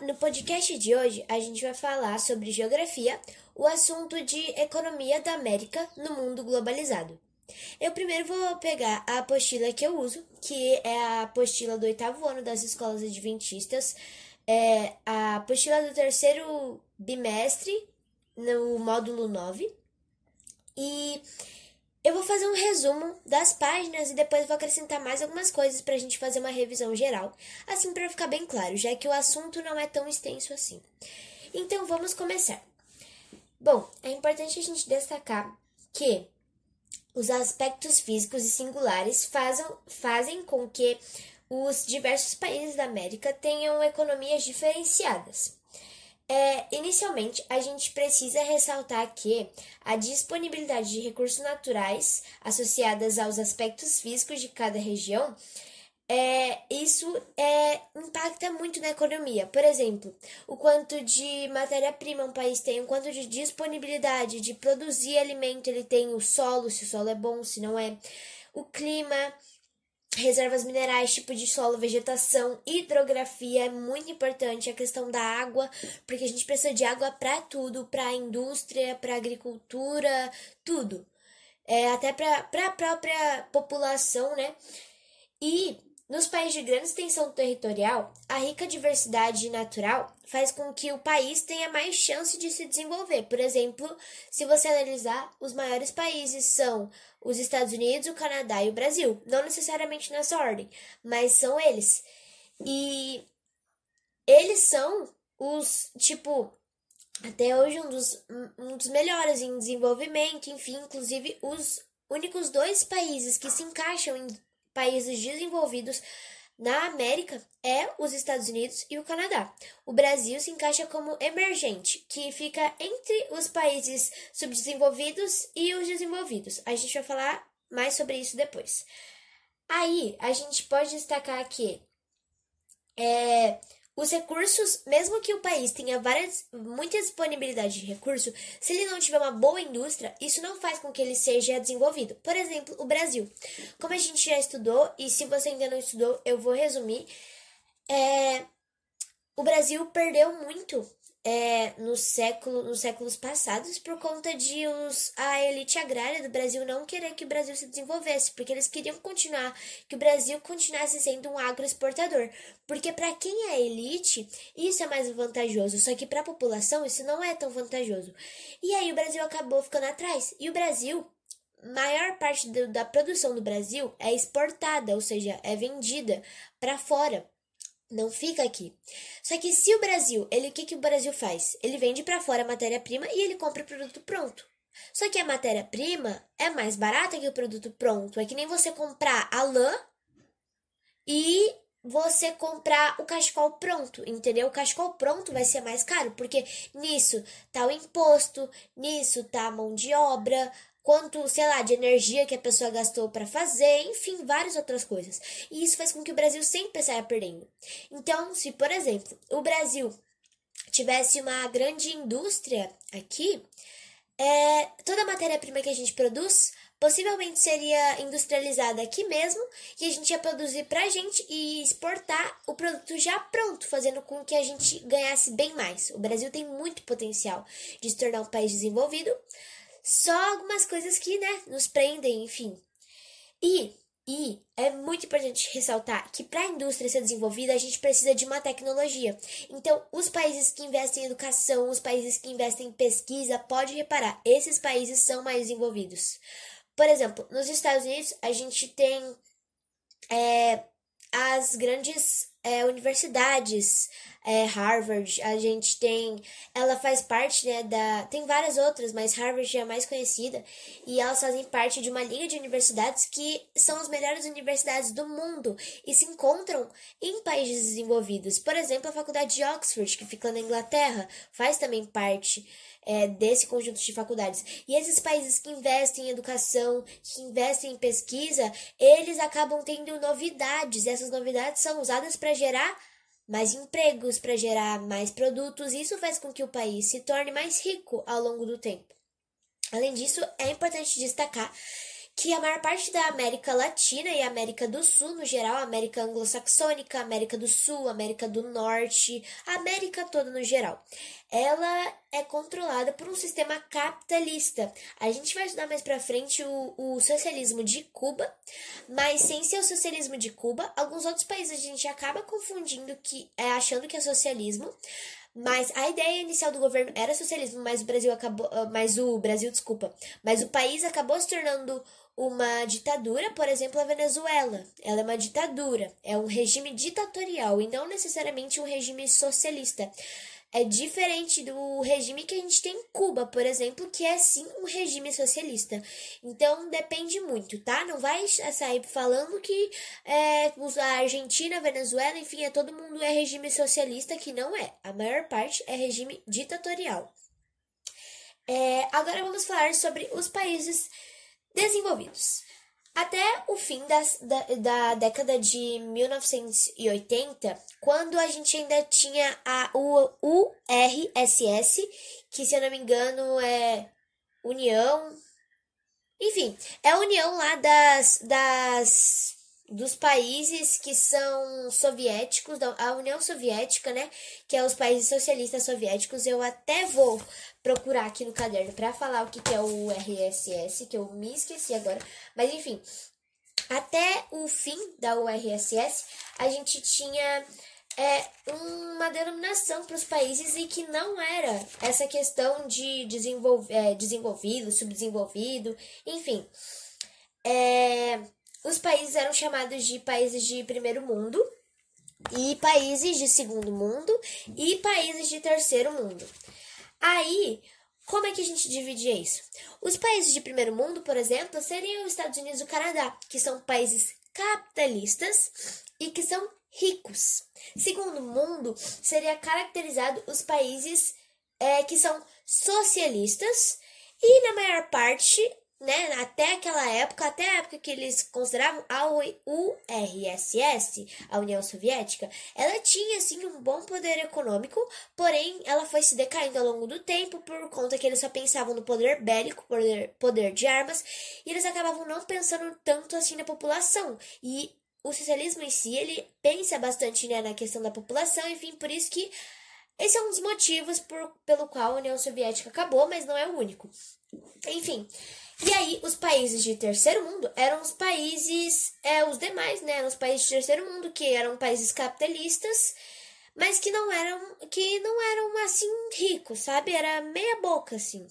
no podcast de hoje a gente vai falar sobre geografia, o assunto de economia da América no mundo globalizado. Eu primeiro vou pegar a apostila que eu uso, que é a apostila do oitavo ano das escolas adventistas, é a apostila do terceiro bimestre, no módulo 9. E eu vou fazer um resumo das páginas e depois vou acrescentar mais algumas coisas para a gente fazer uma revisão geral, assim para ficar bem claro, já que o assunto não é tão extenso assim. Então vamos começar. Bom, é importante a gente destacar que os aspectos físicos e singulares fazem, fazem com que os diversos países da América tenham economias diferenciadas. É, inicialmente, a gente precisa ressaltar que a disponibilidade de recursos naturais associadas aos aspectos físicos de cada região é, isso é, impacta muito na economia. Por exemplo, o quanto de matéria-prima um país tem, o quanto de disponibilidade de produzir alimento ele tem, o solo, se o solo é bom, se não é, o clima, reservas minerais, tipo de solo, vegetação, hidrografia é muito importante, a questão da água, porque a gente precisa de água para tudo, para indústria, para agricultura, tudo. É, até para a própria população, né? E nos países de grande extensão territorial, a rica diversidade natural faz com que o país tenha mais chance de se desenvolver. Por exemplo, se você analisar, os maiores países são os Estados Unidos, o Canadá e o Brasil. Não necessariamente nessa ordem, mas são eles. E eles são os, tipo, até hoje um dos, um dos melhores em desenvolvimento, enfim, inclusive os únicos dois países que se encaixam em países desenvolvidos na América é os Estados Unidos e o Canadá. O Brasil se encaixa como emergente, que fica entre os países subdesenvolvidos e os desenvolvidos. A gente vai falar mais sobre isso depois. Aí, a gente pode destacar que é, os recursos, mesmo que o país tenha várias, muita disponibilidade de recurso, se ele não tiver uma boa indústria, isso não faz com que ele seja desenvolvido. Por exemplo, o Brasil. Como a gente já estudou, e se você ainda não estudou, eu vou resumir. É, o Brasil perdeu muito é, no século, nos séculos passados por conta de os, a elite agrária do Brasil não querer que o Brasil se desenvolvesse, porque eles queriam continuar, que o Brasil continuasse sendo um agroexportador. Porque para quem é elite, isso é mais vantajoso, só que para a população isso não é tão vantajoso. E aí o Brasil acabou ficando atrás. E o Brasil maior parte do, da produção do Brasil é exportada, ou seja, é vendida para fora não fica aqui. Só que se o Brasil, ele o que, que o Brasil faz? Ele vende para fora a matéria-prima e ele compra o produto pronto. Só que a matéria-prima é mais barata que o produto pronto. É que nem você comprar a lã e você comprar o cachecol pronto, entendeu? O cachecol pronto vai ser mais caro, porque nisso tá o imposto, nisso tá a mão de obra, quanto, sei lá, de energia que a pessoa gastou para fazer, enfim, várias outras coisas. E isso faz com que o Brasil sempre saia perdendo. Então, se, por exemplo, o Brasil tivesse uma grande indústria aqui, é, toda a matéria-prima que a gente produz possivelmente seria industrializada aqui mesmo e a gente ia produzir pra gente e exportar o produto já pronto, fazendo com que a gente ganhasse bem mais. O Brasil tem muito potencial de se tornar um país desenvolvido, só algumas coisas que, né, nos prendem, enfim. E, e é muito importante ressaltar que para a indústria ser desenvolvida, a gente precisa de uma tecnologia. Então, os países que investem em educação, os países que investem em pesquisa, pode reparar, esses países são mais desenvolvidos. Por exemplo, nos Estados Unidos, a gente tem é, as grandes é, universidades, é, Harvard, a gente tem, ela faz parte, né, da, tem várias outras, mas Harvard é a mais conhecida, e elas fazem parte de uma linha de universidades que são as melhores universidades do mundo e se encontram em países desenvolvidos. Por exemplo, a Faculdade de Oxford, que fica na Inglaterra, faz também parte é, desse conjunto de faculdades. E esses países que investem em educação, que investem em pesquisa, eles acabam tendo novidades, e essas novidades são usadas para gerar mais empregos, para gerar mais produtos. Isso faz com que o país se torne mais rico ao longo do tempo. Além disso, é importante destacar que a maior parte da América Latina e América do Sul, no geral, América anglo-saxônica, América do Sul, América do Norte, América toda no geral, ela é controlada por um sistema capitalista. A gente vai estudar mais pra frente o, o socialismo de Cuba, mas sem ser o socialismo de Cuba, alguns outros países a gente acaba confundindo que é achando que é socialismo, mas a ideia inicial do governo era socialismo, mas o Brasil acabou, mas o Brasil, desculpa, mas o país acabou se tornando uma ditadura, por exemplo, a Venezuela. Ela é uma ditadura, é um regime ditatorial e não necessariamente um regime socialista. É diferente do regime que a gente tem em Cuba, por exemplo, que é sim um regime socialista. Então depende muito, tá? Não vai sair falando que é, a Argentina, a Venezuela, enfim, é todo mundo é regime socialista, que não é. A maior parte é regime ditatorial. É, agora vamos falar sobre os países desenvolvidos. Até o fim das, da, da década de 1980, quando a gente ainda tinha a URSS, que se eu não me engano é União. Enfim, é a união lá das, das dos países que são soviéticos, a União Soviética, né, que é os países socialistas soviéticos, eu até vou procurar aqui no caderno para falar o que, que é o RSS, que eu me esqueci agora, mas enfim, até o fim da URSS, a gente tinha é, uma denominação para os países e que não era essa questão de é, desenvolvido, subdesenvolvido, enfim. É, os países eram chamados de países de primeiro mundo, e países de segundo mundo e países de terceiro mundo. Aí, como é que a gente dividia isso? Os países de primeiro mundo, por exemplo, seriam os Estados Unidos e o Canadá, que são países capitalistas e que são ricos. Segundo mundo, seria caracterizado os países é, que são socialistas e, na maior parte, né, até aquela época, até a época que eles consideravam a URSS, a União Soviética, ela tinha assim um bom poder econômico, porém ela foi se decaindo ao longo do tempo por conta que eles só pensavam no poder bélico, poder, poder de armas, e eles acabavam não pensando tanto assim na população. E o socialismo em si, ele pensa bastante né, na questão da população, enfim, por isso que esse é um dos motivos por, pelo qual a União Soviética acabou, mas não é o único. Enfim, e aí, os países de terceiro mundo eram os países, é, os demais, né? Eram os países de terceiro mundo, que eram países capitalistas, mas que não eram, que não eram assim ricos, sabe? Era meia boca, assim.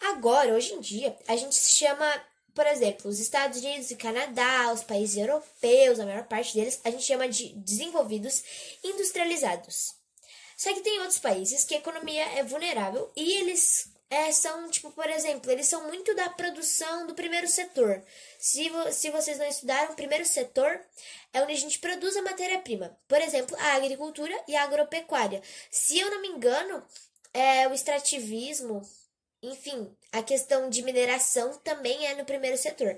Agora, hoje em dia, a gente se chama, por exemplo, os Estados Unidos e Canadá, os países europeus, a maior parte deles, a gente chama de desenvolvidos industrializados. Só que tem outros países que a economia é vulnerável e eles é, são, tipo, por exemplo, eles são muito da produção do primeiro setor. Se, vo se vocês não estudaram, o primeiro setor é onde a gente produz a matéria-prima. Por exemplo, a agricultura e a agropecuária. Se eu não me engano, é, o extrativismo, enfim, a questão de mineração também é no primeiro setor.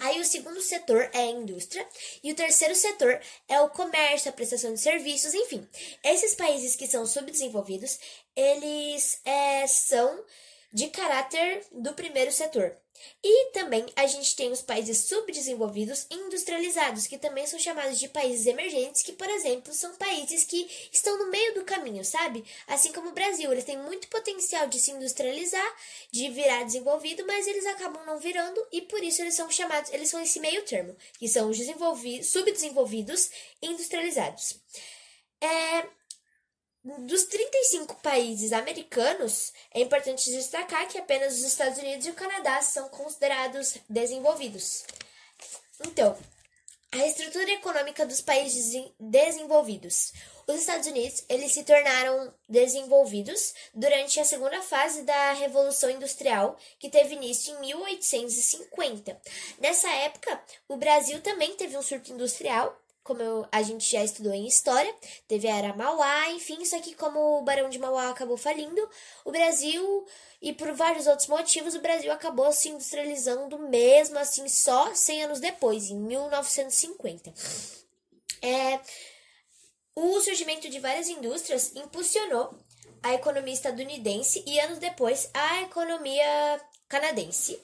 Aí o segundo setor é a indústria e o terceiro setor é o comércio, a prestação de serviços, enfim. Esses países que são subdesenvolvidos, eles é, são de caráter do primeiro setor. E também a gente tem os países subdesenvolvidos industrializados, que também são chamados de países emergentes, que, por exemplo, são países que estão no meio do caminho, sabe? Assim como o Brasil, eles têm muito potencial de se industrializar, de virar desenvolvido, mas eles acabam não virando e por isso eles são chamados, eles são esse meio termo, que são os subdesenvolvidos industrializados. É, dos 35 países americanos, é importante destacar que apenas os Estados Unidos e o Canadá são considerados desenvolvidos. Então, a estrutura econômica dos países desenvolvidos. Os Estados Unidos, eles se tornaram desenvolvidos durante a segunda fase da Revolução Industrial, que teve início em 1850. Nessa época, o Brasil também teve um surto industrial como eu, a gente já estudou em história, teve a Era Mauá, enfim, só que como o Barão de Mauá acabou falindo, o Brasil, e por vários outros motivos, o Brasil acabou se industrializando mesmo assim só 100 anos depois, em 1950. É, o surgimento de várias indústrias impulsionou a economia estadunidense e anos depois a economia canadense.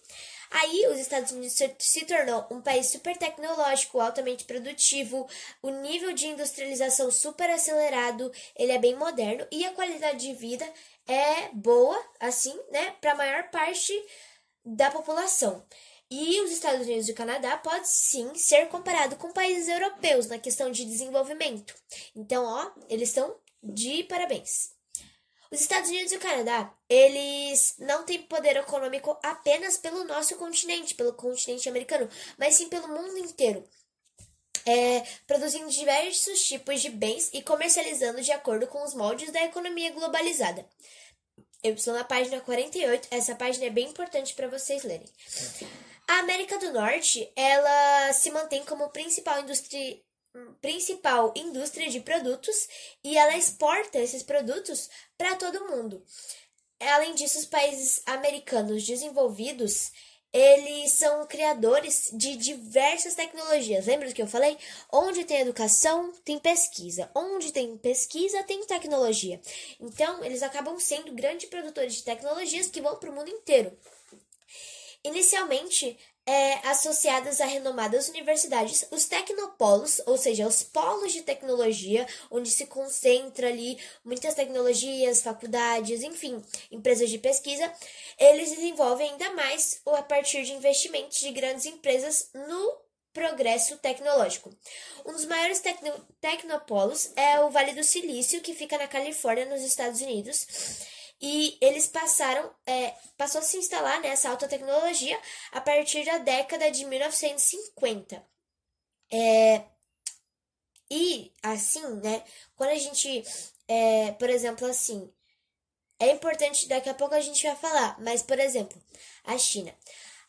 Aí os Estados Unidos se, tornou um país super tecnológico, altamente produtivo, o nível de industrialização super acelerado, ele é bem moderno e a qualidade de vida é boa, assim, né, para a maior parte da população. E os Estados Unidos e o Canadá pode sim ser comparado com países europeus na questão de desenvolvimento. Então, ó, eles estão de parabéns. Os Estados Unidos e o Canadá, eles não têm poder econômico apenas pelo nosso continente, pelo continente americano, mas sim pelo mundo inteiro. É, produzindo diversos tipos de bens e comercializando de acordo com os moldes da economia globalizada. Eu estou na página 48, essa página é bem importante para vocês lerem. A América do Norte, ela se mantém como principal indústria principal indústria de produtos e ela exporta esses produtos para todo mundo. Além disso, os países americanos desenvolvidos, eles são criadores de diversas tecnologias. Lembra do que eu falei? Onde tem educação, tem pesquisa. Onde tem pesquisa, tem tecnologia. Então, eles acabam sendo grandes produtores de tecnologias que vão para o mundo inteiro. Inicialmente, é, associadas a renomadas universidades, os tecnopolos, ou seja, os polos de tecnologia, onde se concentra ali muitas tecnologias, faculdades, enfim, empresas de pesquisa, eles desenvolvem ainda mais a partir de investimentos de grandes empresas no progresso tecnológico. Um dos maiores tecno tecnopolos é o Vale do Silício, que fica na Califórnia, nos Estados Unidos e eles passaram, é, passou a se instalar nessa alta tecnologia a partir da década de 1950. É, e assim, né, quando a gente, é, por exemplo, assim, é importante, daqui a pouco a gente vai falar, mas por exemplo, a China.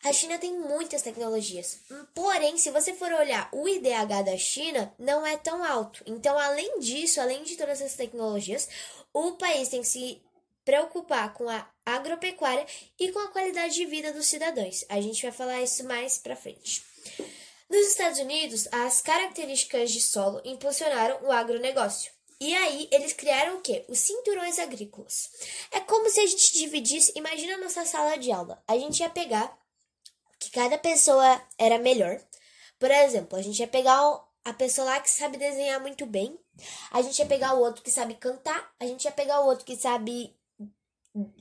A China tem muitas tecnologias, porém, se você for olhar o IDH da China, não é tão alto. Então, além disso, além de todas essas tecnologias, o país tem que se preocupar com a agropecuária e com a qualidade de vida dos cidadãos. A gente vai falar isso mais para frente. Nos Estados Unidos, as características de solo impulsionaram o agronegócio. E aí, eles criaram o quê? Os cinturões agrícolas. É como se a gente dividisse, imagina a nossa sala de aula. A gente ia pegar que cada pessoa era melhor. Por exemplo, a gente ia pegar a pessoa lá que sabe desenhar muito bem. A gente ia pegar o outro que sabe cantar. A gente ia pegar o outro que sabe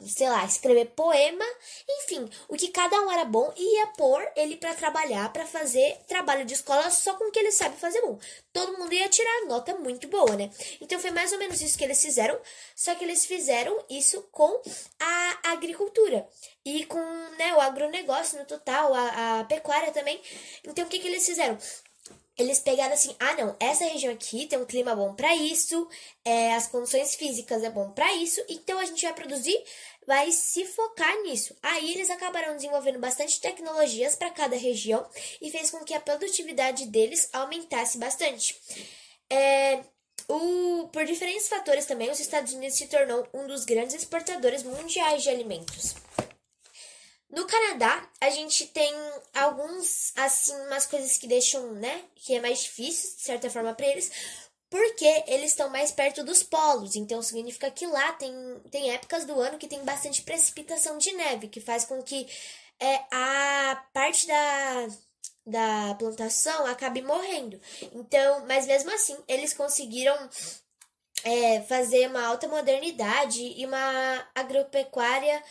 sei lá, escrever poema, enfim, o que cada um era bom e ia pôr ele para trabalhar, para fazer trabalho de escola só com o que ele sabe fazer bom. Todo mundo ia tirar nota muito boa, né? Então foi mais ou menos isso que eles fizeram, só que eles fizeram isso com a agricultura e com né, o agronegócio no total, a, a pecuária também. Então o que, que eles fizeram? Eles pegaram assim, ah não, essa região aqui tem um clima bom para isso, é, as condições físicas é bom para isso, então a gente vai produzir, vai se focar nisso. Aí eles acabaram desenvolvendo bastante tecnologias para cada região e fez com que a produtividade deles aumentasse bastante. É, o, por diferentes fatores também, os Estados Unidos se tornou um dos grandes exportadores mundiais de alimentos. No Canadá, a gente tem alguns, assim, umas coisas que deixam, né, que é mais difícil, de certa forma, para eles, porque eles estão mais perto dos polos. Então, significa que lá tem, tem épocas do ano que tem bastante precipitação de neve, que faz com que é, a parte da, da plantação acabe morrendo. Então, mas mesmo assim, eles conseguiram é, fazer uma alta modernidade e uma agropecuária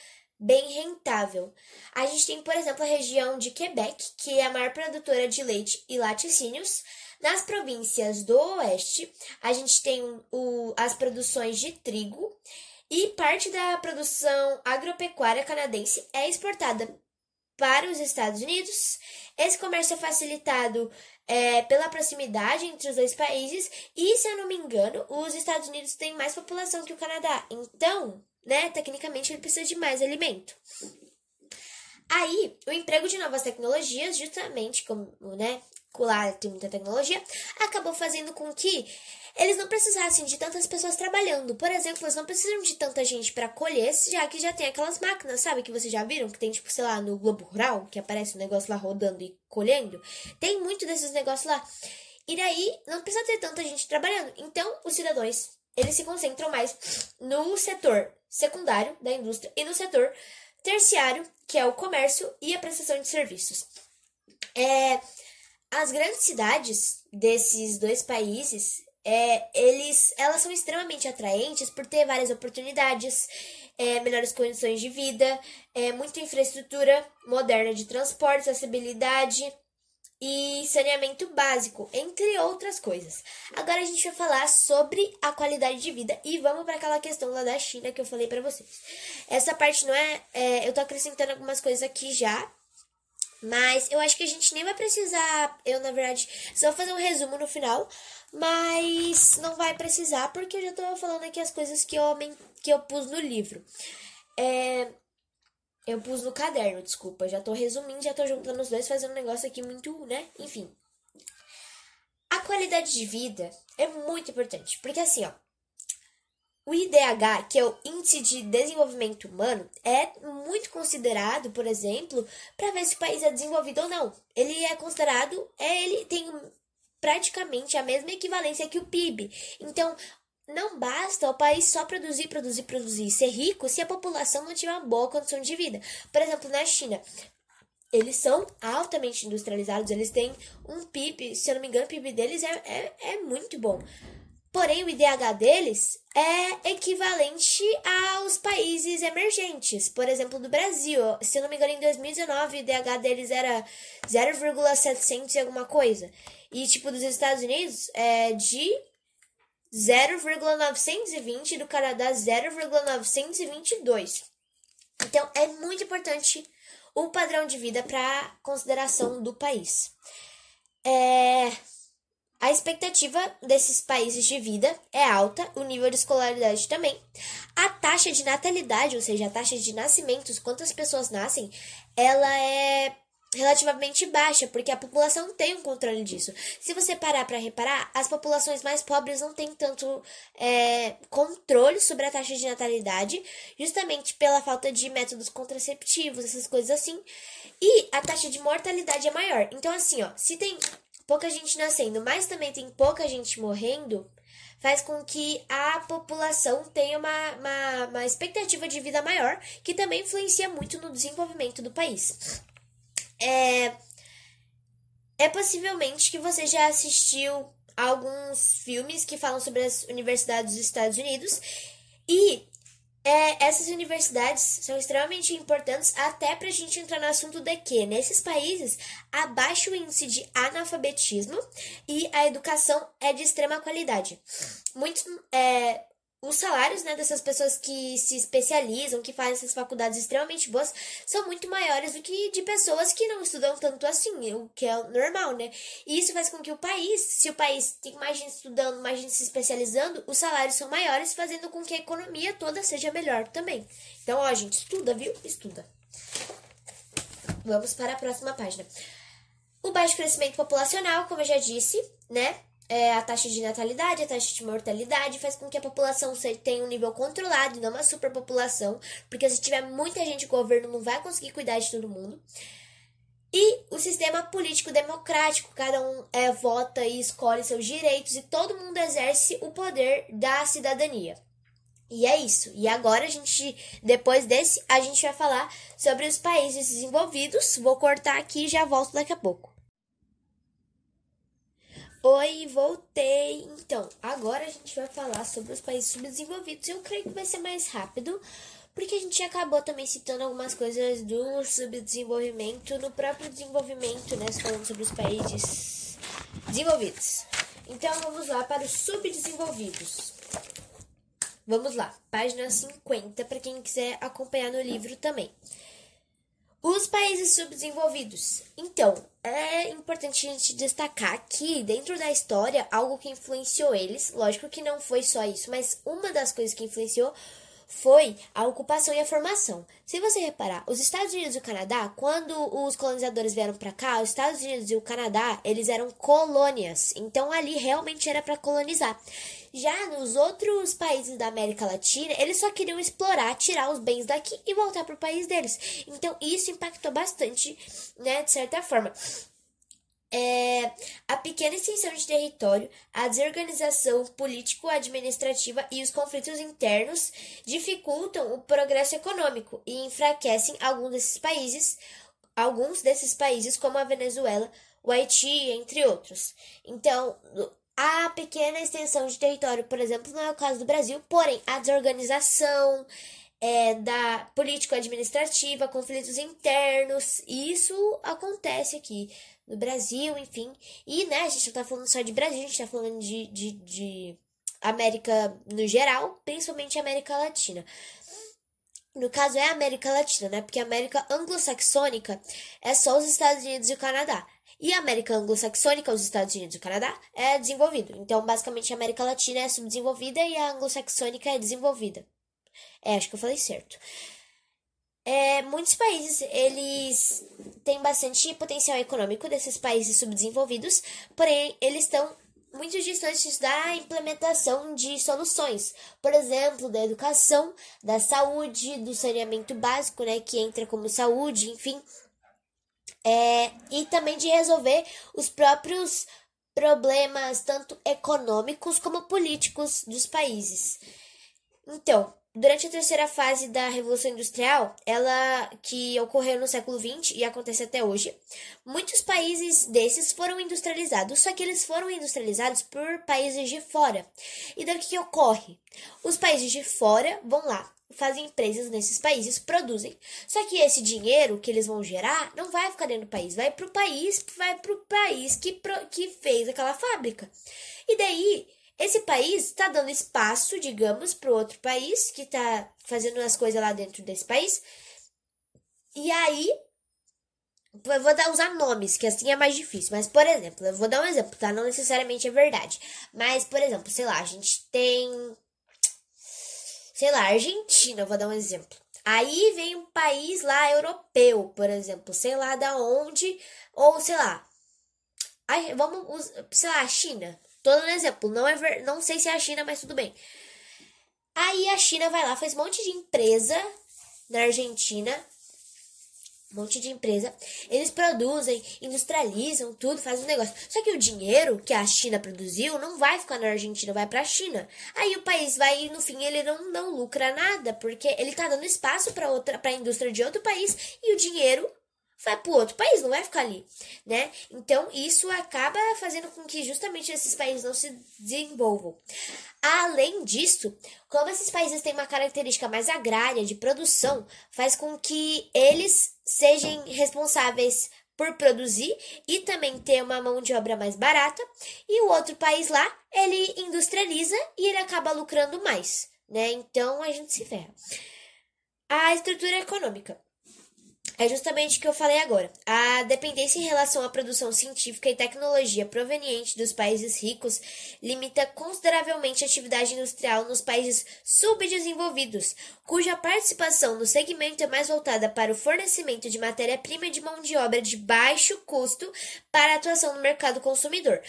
bem rentável. A gente tem, por exemplo, a região de Quebec, que é a maior produtora de leite e laticínios. Nas províncias do oeste, a gente tem o, as produções de trigo e parte da produção agropecuária canadense é exportada para os Estados Unidos. Esse comércio é facilitado é, pela proximidade entre os dois países e, se eu não me engano, os Estados Unidos têm mais população que o Canadá. Então, né? Tecnicamente ele precisa de mais alimento. Aí, o emprego de novas tecnologias, justamente como, né, lá tem muita tecnologia, acabou fazendo com que eles não precisassem de tantas pessoas trabalhando. Por exemplo, eles não precisam de tanta gente para colher, já que já tem aquelas máquinas, sabe? Que vocês já viram? Que tem, tipo, sei lá, no Globo Rural, que aparece um negócio lá rodando e colhendo. Tem muito desses negócios lá. E daí, não precisa ter tanta gente trabalhando. Então, os cidadãos, eles se concentram mais no setor secundário da indústria e no setor terciário, que é o comércio e a prestação de serviços. É, as grandes cidades desses dois países, é, eles, elas são extremamente atraentes por ter várias oportunidades, é, melhores condições de vida, é, muita infraestrutura moderna de transporte, acessibilidade e saneamento básico, entre outras coisas. Agora a gente vai falar sobre a qualidade de vida e vamos para aquela questão lá da China que eu falei para vocês. Essa parte não é, é, eu tô acrescentando algumas coisas aqui já, mas eu acho que a gente nem vai precisar. Eu, na verdade, só vou fazer um resumo no final. Mas não vai precisar, porque eu já tô falando aqui as coisas que eu, que eu pus no livro. É, eu pus no caderno, desculpa. Já tô resumindo, já tô juntando os dois, fazendo um negócio aqui muito, né? Enfim. A qualidade de vida é muito importante. Porque assim, ó. O IDH, que é o Índice de Desenvolvimento Humano, é muito considerado, por exemplo, para ver se o país é desenvolvido ou não. Ele é considerado, é, ele tem praticamente a mesma equivalência que o PIB. Então, não basta o país só produzir, produzir, produzir, ser rico se a população não tiver uma boa condição de vida. Por exemplo, na China, eles são altamente industrializados, eles têm um PIB, se eu não me engano, o PIB deles é, é, é muito bom. Porém, o IDH deles é equivalente aos países emergentes. Por exemplo, do Brasil. Se eu não me engano, em 2019, o IDH deles era 0,700 e alguma coisa. E, tipo, dos Estados Unidos é de 0,920 e do Canadá 0,922. Então, é muito importante o padrão de vida para consideração do país. É, a expectativa desses países de vida é alta, o nível de escolaridade também. A taxa de natalidade, ou seja, a taxa de nascimentos, quantas pessoas nascem, ela é relativamente baixa, porque a população tem um controle disso. Se você parar para reparar, as populações mais pobres não têm tanto é, controle sobre a taxa de natalidade, justamente pela falta de métodos contraceptivos, essas coisas assim. E a taxa de mortalidade é maior. Então, assim, ó, se tem pouca gente nascendo, mas também tem pouca gente morrendo, faz com que a população tenha uma, uma, uma expectativa de vida maior, que também influencia muito no desenvolvimento do país. É, é possivelmente que você já assistiu alguns filmes que falam sobre as universidades dos Estados Unidos e é, essas universidades são extremamente importantes até para a gente entrar no assunto de que nesses países há baixo índice de analfabetismo e a educação é de extrema qualidade. É, os salários né, dessas pessoas que se especializam, que fazem essas faculdades extremamente boas, são muito maiores do que de pessoas que não estudam tanto assim, o que é normal, né? E isso faz com que o país, se o país tem mais gente estudando, mais gente se especializando, os salários são maiores, fazendo com que a economia toda seja melhor também. Então, ó, gente, estuda, viu? Estuda. Vamos para a próxima página. O baixo crescimento populacional, como eu já disse, né? É, a taxa de natalidade, a taxa de mortalidade, faz com que a população tenha um nível controlado e não uma superpopulação, porque se tiver muita gente, o governo não vai conseguir cuidar de todo mundo. E o sistema político democrático, cada um é, vota e escolhe seus direitos e todo mundo exerce o poder da cidadania. E é isso. E agora a gente, depois desse, a gente vai falar sobre os países desenvolvidos. Vou cortar aqui e já volto daqui a pouco. Oi, voltei! Então, agora a gente vai falar sobre os países subdesenvolvidos. Eu creio que vai ser mais rápido, porque a gente acabou também citando algumas coisas do subdesenvolvimento no próprio desenvolvimento, né? Falando sobre os países desenvolvidos. Então, vamos lá para os subdesenvolvidos. Vamos lá, página 50, para quem quiser acompanhar no livro também. Os países subdesenvolvidos. Então, é importante a gente destacar que, dentro da história, algo que influenciou eles, lógico que não foi só isso, mas uma das coisas que influenciou foi a ocupação e a formação. Se você reparar, os Estados Unidos e o Canadá, quando os colonizadores vieram para cá, os Estados Unidos e o Canadá, eles eram colônias. Então ali realmente era para colonizar. Já nos outros países da América Latina, eles só queriam explorar, tirar os bens daqui e voltar para o país deles. Então isso impactou bastante, né, de certa forma. É a pequena extensão de território, a desorganização político-administrativa e os conflitos internos dificultam o progresso econômico e enfraquecem alguns desses países, alguns desses países como a Venezuela, o Haiti, entre outros. Então, a pequena extensão de território, por exemplo, não é o caso do Brasil, porém a desorganização é, da político-administrativa, conflitos internos, isso acontece aqui no Brasil, enfim. E, né, a gente não tá falando só de Brasil, a gente tá falando de, de, de América no geral, principalmente América Latina. No caso é a América Latina, né? Porque a América anglo-saxônica é só os Estados Unidos e o Canadá. E a América anglo-saxônica, os Estados Unidos e o Canadá, é desenvolvido. Então, basicamente, a América Latina é subdesenvolvida e a anglo-saxônica é desenvolvida. É, acho que eu falei certo. É, muitos países, eles têm bastante potencial econômico desses países subdesenvolvidos, porém, eles estão muito distantes da implementação de soluções, por exemplo, da educação, da saúde, do saneamento básico, né, que entra como saúde, enfim, é, e também de resolver os próprios problemas, tanto econômicos como políticos dos países. Então, Durante a terceira fase da Revolução Industrial, ela que ocorreu no século XX e acontece até hoje, muitos países desses foram industrializados, só que eles foram industrializados por países de fora. E daí o que, ocorre? Os países de fora vão lá, fazem empresas nesses países, produzem. Só que esse dinheiro que eles vão gerar não vai ficar dentro do país, vai para o país, vai para o país que, que fez aquela fábrica. E daí esse país está dando espaço, digamos, para outro país que está fazendo as coisas lá dentro desse país. E aí, eu vou dar, usar nomes, que assim é mais difícil. Mas, por exemplo, eu vou dar um exemplo, tá? Não necessariamente é verdade. Mas, por exemplo, sei lá, a gente tem. Sei lá, Argentina, vou dar um exemplo. Aí vem um país lá europeu, por exemplo, sei lá da onde, ou sei lá. Aí, vamos, sei lá, China. Um exemplo, não, é ver, não sei se é a China, mas tudo bem. Aí a China vai lá, faz um monte de empresa na Argentina, um monte de empresa. Eles produzem, industrializam tudo, fazem um negócio. Só que o dinheiro que a China produziu não vai ficar na Argentina, vai pra China. Aí o país vai, no fim, ele não, não lucra nada, porque ele tá dando espaço para outra, pra indústria de outro país e o dinheiro vai para outro país, não vai ficar ali, né? Então isso acaba fazendo com que justamente esses países não se desenvolvam. Além disso, como esses países têm uma característica mais agrária de produção, faz com que eles sejam responsáveis por produzir e também ter uma mão de obra mais barata, e o outro país lá, ele industrializa e ele acaba lucrando mais, né? Então a gente se ferra. A estrutura econômica é justamente o que eu falei agora. A dependência em relação à produção científica e tecnologia proveniente dos países ricos limita consideravelmente a atividade industrial nos países subdesenvolvidos, cuja participação no segmento é mais voltada para o fornecimento de matéria-prima e de mão de obra de baixo custo para a atuação no mercado consumidor.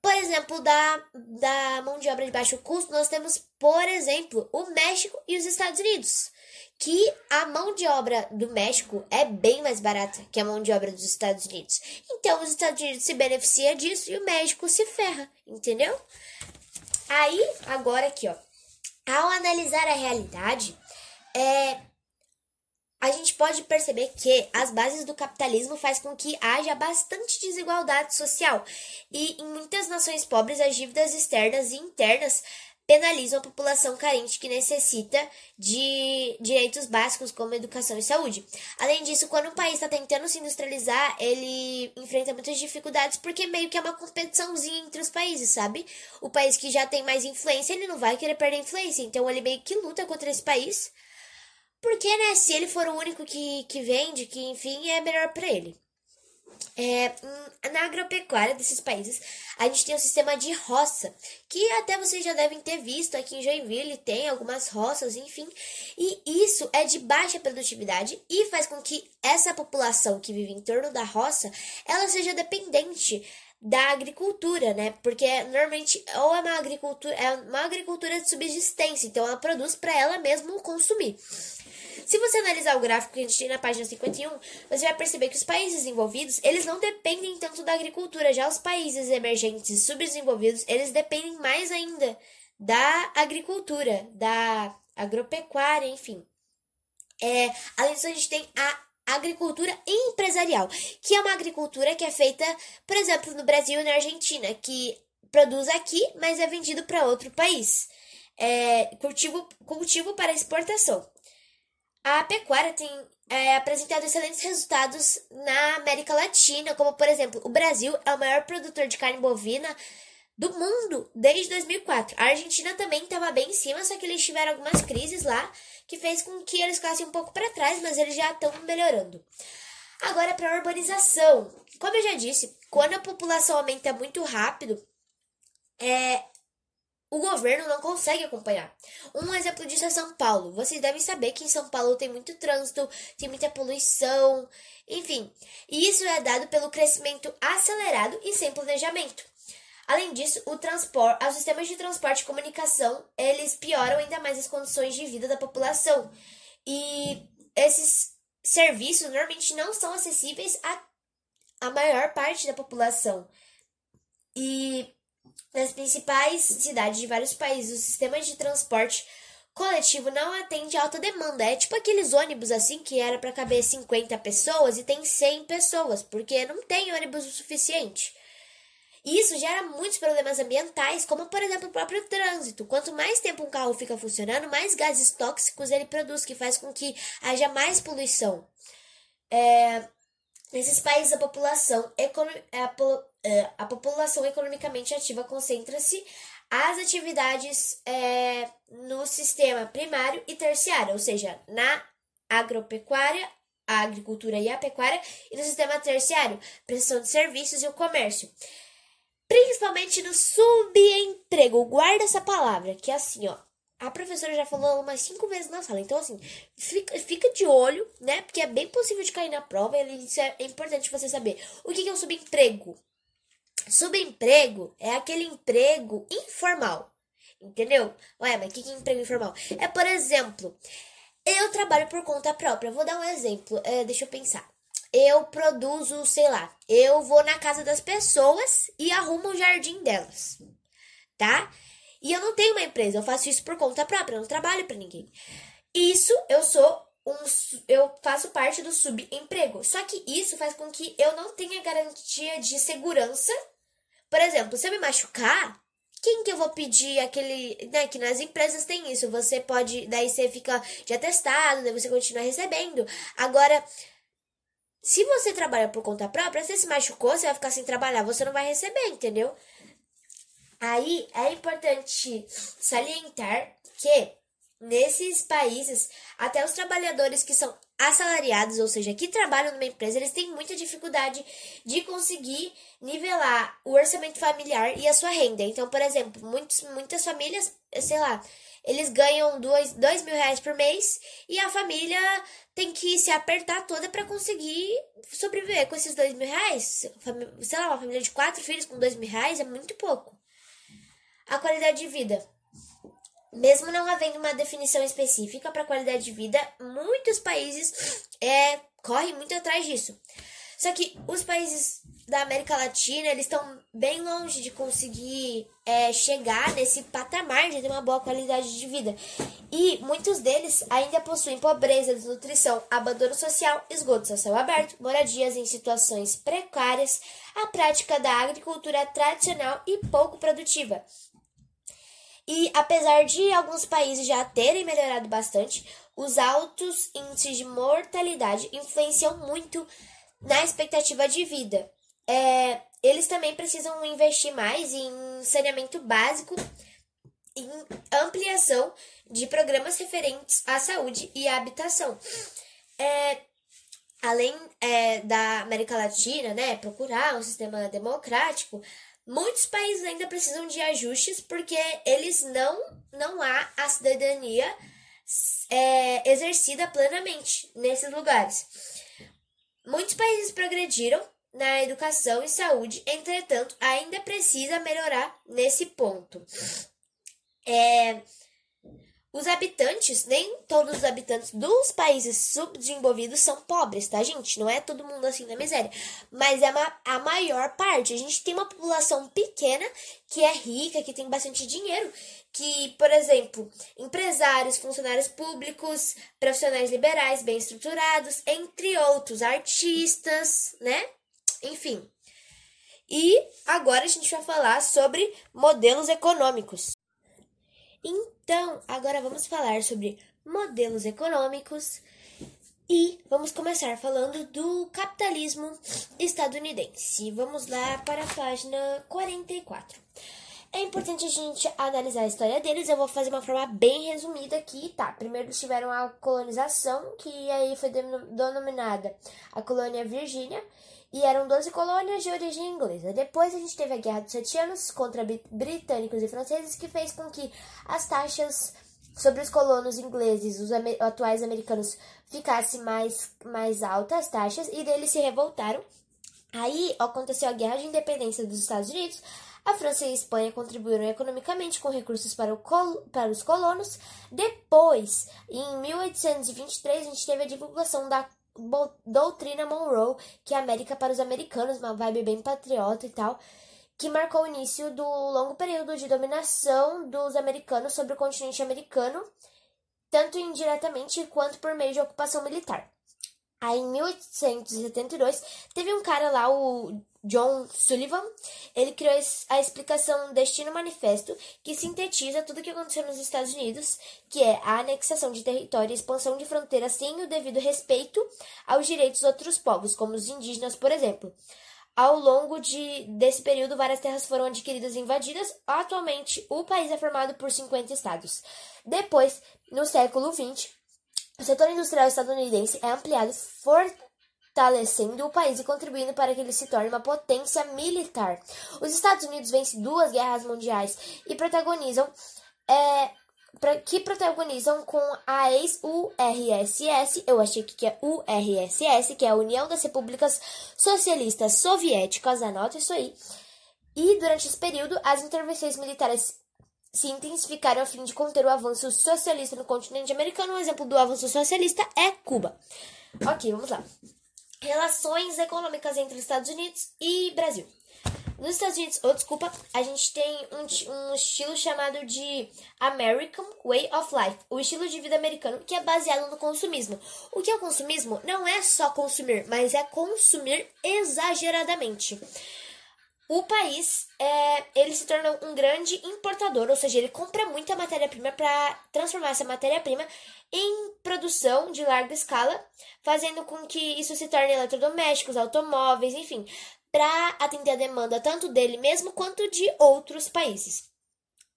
Por exemplo, da, da mão de obra de baixo custo, nós temos, por exemplo, o México e os Estados Unidos que a mão de obra do México é bem mais barata que a mão de obra dos Estados Unidos. Então, os Estados Unidos se beneficia disso e o México se ferra, entendeu? Aí, agora aqui, ó. Ao analisar a realidade, é, a gente pode perceber que as bases do capitalismo faz com que haja bastante desigualdade social e em muitas nações pobres as dívidas externas e internas penalizam a população carente que necessita de direitos básicos como educação e saúde. Além disso, quando um país está tentando se industrializar, ele enfrenta muitas dificuldades porque meio que é uma competiçãozinha entre os países, sabe? O país que já tem mais influência, ele não vai querer perder influência, então ele meio que luta contra esse país. Porque, né, se ele for o único que, que vende, que enfim, é melhor para ele. É, hum, na agropecuária desses países, a gente tem um sistema de roça, que até vocês já devem ter visto aqui em Joinville, tem algumas roças, enfim. E isso é de baixa produtividade e faz com que essa população que vive em torno da roça, ela seja dependente da agricultura, né? Porque normalmente ou é uma agricultura, é uma agricultura de subsistência, então ela produz para ela mesma consumir. Se você analisar o gráfico que a gente tem na página 51, você vai perceber que os países desenvolvidos, eles não dependem tanto da agricultura, já os países emergentes e subdesenvolvidos, eles dependem mais ainda da agricultura, da agropecuária, enfim. É, além disso, a gente tem a agricultura empresarial, que é uma agricultura que é feita, por exemplo, no Brasil e na Argentina, que produz aqui, mas é vendido para outro país. É, cultivo, cultivo para exportação. A pecuária tem é, apresentado excelentes resultados na América Latina, como por exemplo, o Brasil é o maior produtor de carne bovina do mundo desde 2004. A Argentina também estava bem em cima, só que eles tiveram algumas crises lá que fez com que eles ficassem um pouco para trás, mas eles já estão melhorando. Agora para a urbanização. Como eu já disse, quando a população aumenta muito rápido, é, o governo não consegue acompanhar. Um exemplo disso é São Paulo. Vocês devem saber que em São Paulo tem muito trânsito, tem muita poluição, enfim. E isso é dado pelo crescimento acelerado e sem planejamento. Além disso, o transporte, os sistemas de transporte e comunicação, eles pioram ainda mais as condições de vida da população. E esses serviços normalmente não são acessíveis a, a maior parte da população. E nas principais cidades de vários países, os sistemas de transporte coletivo não atende alta demanda. É tipo aqueles ônibus assim que era para caber 50 pessoas e tem 100 pessoas, porque não tem ônibus o suficiente. Isso gera muitos problemas ambientais, como por exemplo o próprio trânsito. Quanto mais tempo um carro fica funcionando, mais gases tóxicos ele produz, que faz com que haja mais poluição. É, nesses países, a população, a, é, a população economicamente ativa concentra-se às atividades é, no sistema primário e terciário, ou seja, na agropecuária, a agricultura e a pecuária, e no sistema terciário, prestação de serviços e o comércio principalmente no subemprego. Guarda essa palavra, que é assim, ó. A professora já falou umas cinco vezes na sala. Então, assim, fica, fica de olho, né? Porque é bem possível de cair na prova e isso é, importante você saber. O que, é o subemprego? Subemprego é aquele emprego informal. Entendeu? Ué, mas o que, que é emprego informal? É, por exemplo, eu trabalho por conta própria. Vou dar um exemplo. É, deixa eu pensar eu produzo, sei lá, eu vou na casa das pessoas e arrumo o jardim delas, tá? E eu não tenho uma empresa, eu faço isso por conta própria, eu não trabalho para ninguém. Isso eu sou um, eu faço parte do subemprego. Só que isso faz com que eu não tenha garantia de segurança. Por exemplo, se eu me machucar, quem que eu vou pedir aquele, né, que nas empresas tem isso, você pode, daí você fica de atestado, daí você continua recebendo. Agora, se você trabalha por conta própria, você se machucou, você vai ficar sem trabalhar, você não vai receber, entendeu? Aí é importante salientar que nesses países, até os trabalhadores que são assalariados, ou seja, que trabalham numa empresa, eles têm muita dificuldade de conseguir nivelar o orçamento familiar e a sua renda. Então, por exemplo, muitos, muitas famílias, sei lá, eles ganham dois, dois mil reais por mês e a família tem que se apertar toda para conseguir sobreviver com esses dois mil reais. Sei lá, uma família de quatro filhos com dois mil reais é muito pouco. A qualidade de vida. Mesmo não havendo uma definição específica para qualidade de vida, muitos países é, correm muito atrás disso. Só que os países da América Latina, eles estão bem longe de conseguir é, chegar nesse patamar de ter uma boa qualidade de vida. E muitos deles ainda possuem pobreza, desnutrição, abandono social, esgotos a céu aberto, moradias em situações precárias, a prática da agricultura tradicional e pouco produtiva. E apesar de alguns países já terem melhorado bastante, os altos índices de mortalidade influenciam muito na expectativa de vida é, eles também precisam investir mais em saneamento básico, em ampliação de programas referentes à saúde e à habitação. É, além é, da América Latina, né, procurar um sistema democrático, muitos países ainda precisam de ajustes porque eles não, não há a cidadania é, exercida plenamente nesses lugares. Muitos países progrediram na educação e saúde, entretanto, ainda precisa melhorar nesse ponto. É, os habitantes, nem todos os habitantes dos países subdesenvolvidos são pobres, tá, gente? Não é todo mundo assim na miséria. Mas é a maior parte. A gente tem uma população pequena que é rica, que tem bastante dinheiro. Que, por exemplo, empresários, funcionários públicos, profissionais liberais bem estruturados, entre outros, artistas, né? Enfim. E agora a gente vai falar sobre modelos econômicos. Então, agora vamos falar sobre modelos econômicos e vamos começar falando do capitalismo estadunidense. Vamos lá para a página 44. É importante a gente analisar a história deles. Eu vou fazer uma forma bem resumida aqui, tá? Primeiro eles tiveram a colonização, que aí foi denominada a colônia Virgínia, e eram 12 colônias de origem inglesa. Depois a gente teve a Guerra dos Sete Anos contra britânicos e franceses, que fez com que as taxas sobre os colonos ingleses, os atuais americanos, ficassem mais, mais altas as taxas, e deles se revoltaram. Aí aconteceu a Guerra de Independência dos Estados Unidos. A França e a Espanha contribuíram economicamente com recursos para, col para os colonos. Depois, em 1823, a gente teve a divulgação da doutrina Monroe, que é América para os americanos, uma vibe bem patriota e tal, que marcou o início do longo período de dominação dos americanos sobre o continente americano, tanto indiretamente quanto por meio de ocupação militar. Aí, em 1872, teve um cara lá, o John Sullivan, ele criou a explicação Destino Manifesto, que sintetiza tudo o que aconteceu nos Estados Unidos, que é a anexação de território e expansão de fronteiras sem o devido respeito aos direitos de outros povos, como os indígenas, por exemplo. Ao longo de, desse período, várias terras foram adquiridas e invadidas. Atualmente, o país é formado por 50 estados. Depois, no século XX, o setor industrial estadunidense é ampliado, fortalecendo o país e contribuindo para que ele se torne uma potência militar. Os Estados Unidos vencem duas guerras mundiais e protagonizam é, que protagonizam com a ex-URSS, eu achei que é URSS, que é a União das Repúblicas Socialistas Soviéticas, anota isso aí. E durante esse período, as intervenções militares se intensificaram a fim de conter o avanço socialista no continente americano. Um exemplo do avanço socialista é Cuba. Ok, vamos lá. Relações econômicas entre Estados Unidos e Brasil. Nos Estados Unidos, ou oh, desculpa, a gente tem um, um estilo chamado de American Way of Life, o estilo de vida americano, que é baseado no consumismo. O que é o consumismo? Não é só consumir, mas é consumir exageradamente o país é, ele se torna um grande importador, ou seja, ele compra muita matéria-prima para transformar essa matéria-prima em produção de larga escala, fazendo com que isso se torne eletrodomésticos, automóveis, enfim, para atender a demanda tanto dele mesmo quanto de outros países.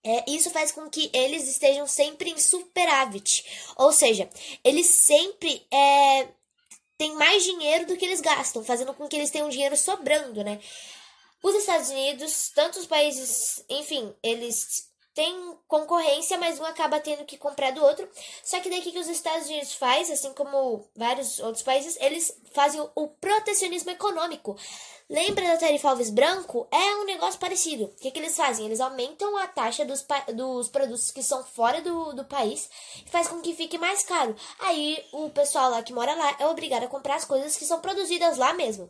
É, isso faz com que eles estejam sempre em superávit, ou seja, eles sempre é, têm mais dinheiro do que eles gastam, fazendo com que eles tenham dinheiro sobrando, né? Os Estados Unidos, tantos países, enfim, eles têm concorrência, mas um acaba tendo que comprar do outro. Só que daí que os Estados Unidos faz, assim como vários outros países, eles fazem o protecionismo econômico. Lembra da tarifa Alves Branco? É um negócio parecido. O que, que eles fazem? Eles aumentam a taxa dos, dos produtos que são fora do, do país e faz com que fique mais caro. Aí o pessoal lá que mora lá é obrigado a comprar as coisas que são produzidas lá mesmo.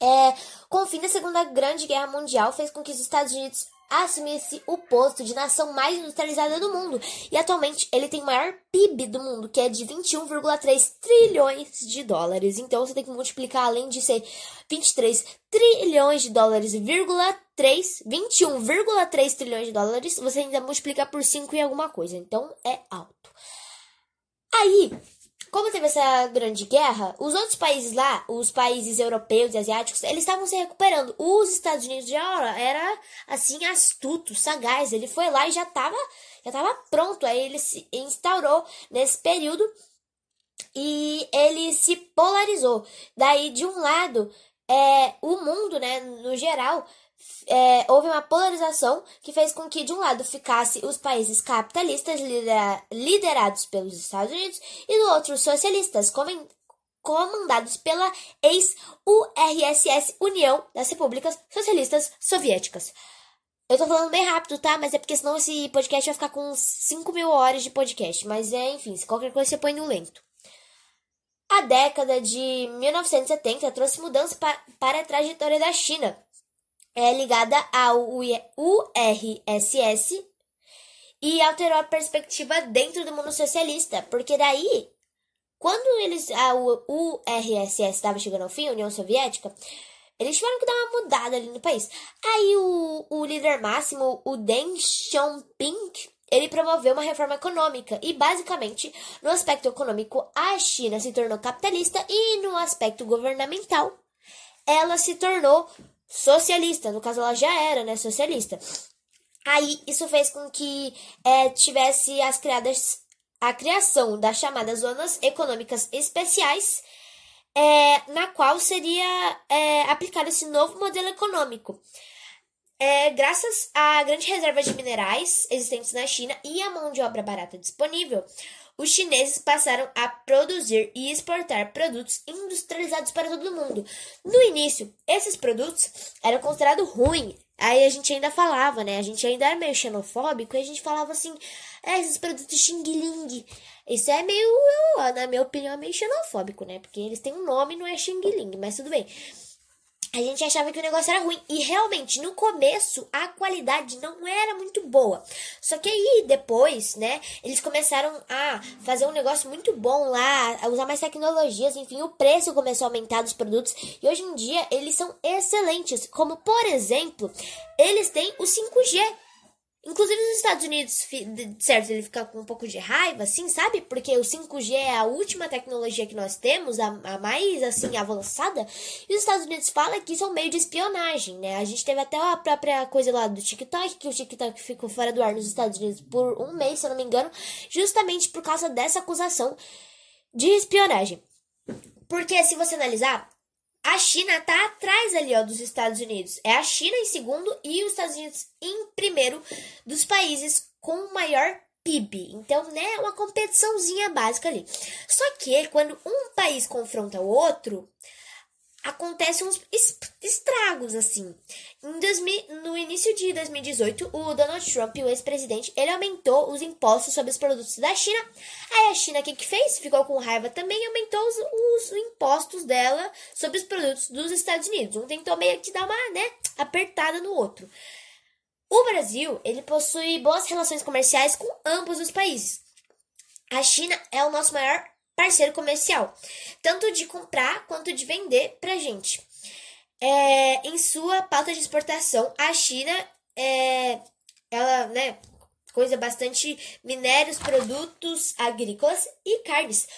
É, com o fim da Segunda Grande Guerra Mundial, fez com que os Estados Unidos assumisse o posto de nação mais industrializada do mundo. E atualmente ele tem o maior PIB do mundo, que é de 21,3 trilhões de dólares. Então você tem que multiplicar, além de ser 23 trilhões de dólares, 3, 21,3 trilhões de dólares, você ainda multiplica por 5 em alguma coisa. Então é alto. Aí, como teve essa grande guerra, os outros países lá, os países europeus e asiáticos, eles estavam se recuperando. Os Estados Unidos já era assim astuto, sagaz. Ele foi lá e já estava já tava pronto. Aí ele se instaurou nesse período e ele se polarizou. Daí de um lado, é, o mundo, né, no geral, é, houve uma polarização que fez com que, de um lado, ficasse os países capitalistas lidera liderados pelos Estados Unidos e do outro, os socialistas, comandados pela ex-URSS União das Repúblicas Socialistas Soviéticas. Eu tô falando bem rápido, tá? Mas é porque senão esse podcast vai ficar com 5 mil horas de podcast. Mas é, enfim, se qualquer coisa você põe no lento. A década de 1970 trouxe mudanças pa para a trajetória da China, é ligada ao URSS e alterou a perspectiva dentro do mundo socialista, porque daí, quando eles a URSS estava chegando ao fim, a União Soviética, eles tiveram que dar uma mudada ali no país. Aí o, o líder máximo, o Deng Xiaoping, ele promoveu uma reforma econômica e, basicamente, no aspecto econômico, a China se tornou capitalista e, no aspecto governamental, ela se tornou socialista. No caso, ela já era, né, socialista. Aí, isso fez com que é, tivesse as criadas, a criação das chamadas zonas econômicas especiais, é, na qual seria é, aplicado esse novo modelo econômico. É, graças à grande reserva de minerais existentes na China e à mão de obra barata disponível, os chineses passaram a produzir e exportar produtos industrializados para todo mundo. No início, esses produtos eram considerados ruins. Aí a gente ainda falava, né? A gente ainda era meio xenofóbico e a gente falava assim: é, esses produtos xing ling. Isso é meio, na minha opinião, é meio xenofóbico, né? Porque eles têm um nome, não é xing ling, mas tudo bem a gente achava que o negócio era ruim. E realmente, no começo, a qualidade não era muito boa. Só que aí, depois, né, eles começaram a fazer um negócio muito bom lá, a usar mais tecnologias, enfim, o preço começou a aumentar dos produtos. E hoje em dia, eles são excelentes. Como, por exemplo, eles têm o 5G. Inclusive os Estados Unidos, certo, ele fica com um pouco de raiva, assim, sabe? Porque o 5G é a última tecnologia que nós temos, a, a, mais, assim, avançada. E os Estados Unidos falam que isso é um meio de espionagem, né? A gente teve até a própria coisa lá do TikTok, que o TikTok ficou fora do ar nos Estados Unidos por um mês, se eu não me engano, justamente por causa dessa acusação de espionagem. Porque se você analisar, a China tá atrás ali, ó, dos Estados Unidos. É a China em segundo e os Estados Unidos em primeiro dos países com maior PIB. Então, né, uma competiçãozinha básica ali. Só que quando um país confronta o outro, acontecem uns estragos assim. 2000, no início de 2018, o Donald Trump, o ex-presidente, ele aumentou os impostos sobre os produtos da China. Aí a China o que, que fez? Ficou com raiva também e aumentou os, os, impostos dela sobre os produtos dos Estados Unidos. Um tentou meio que dar uma, né, apertada no outro. O Brasil, ele possui boas relações comerciais com ambos os países. A China é o nosso maior parceiro comercial, tanto de comprar quanto de vender para gente. É, em sua pauta de exportação, a China é, ela, né, coisa bastante minérios, produtos agrícolas e carnes.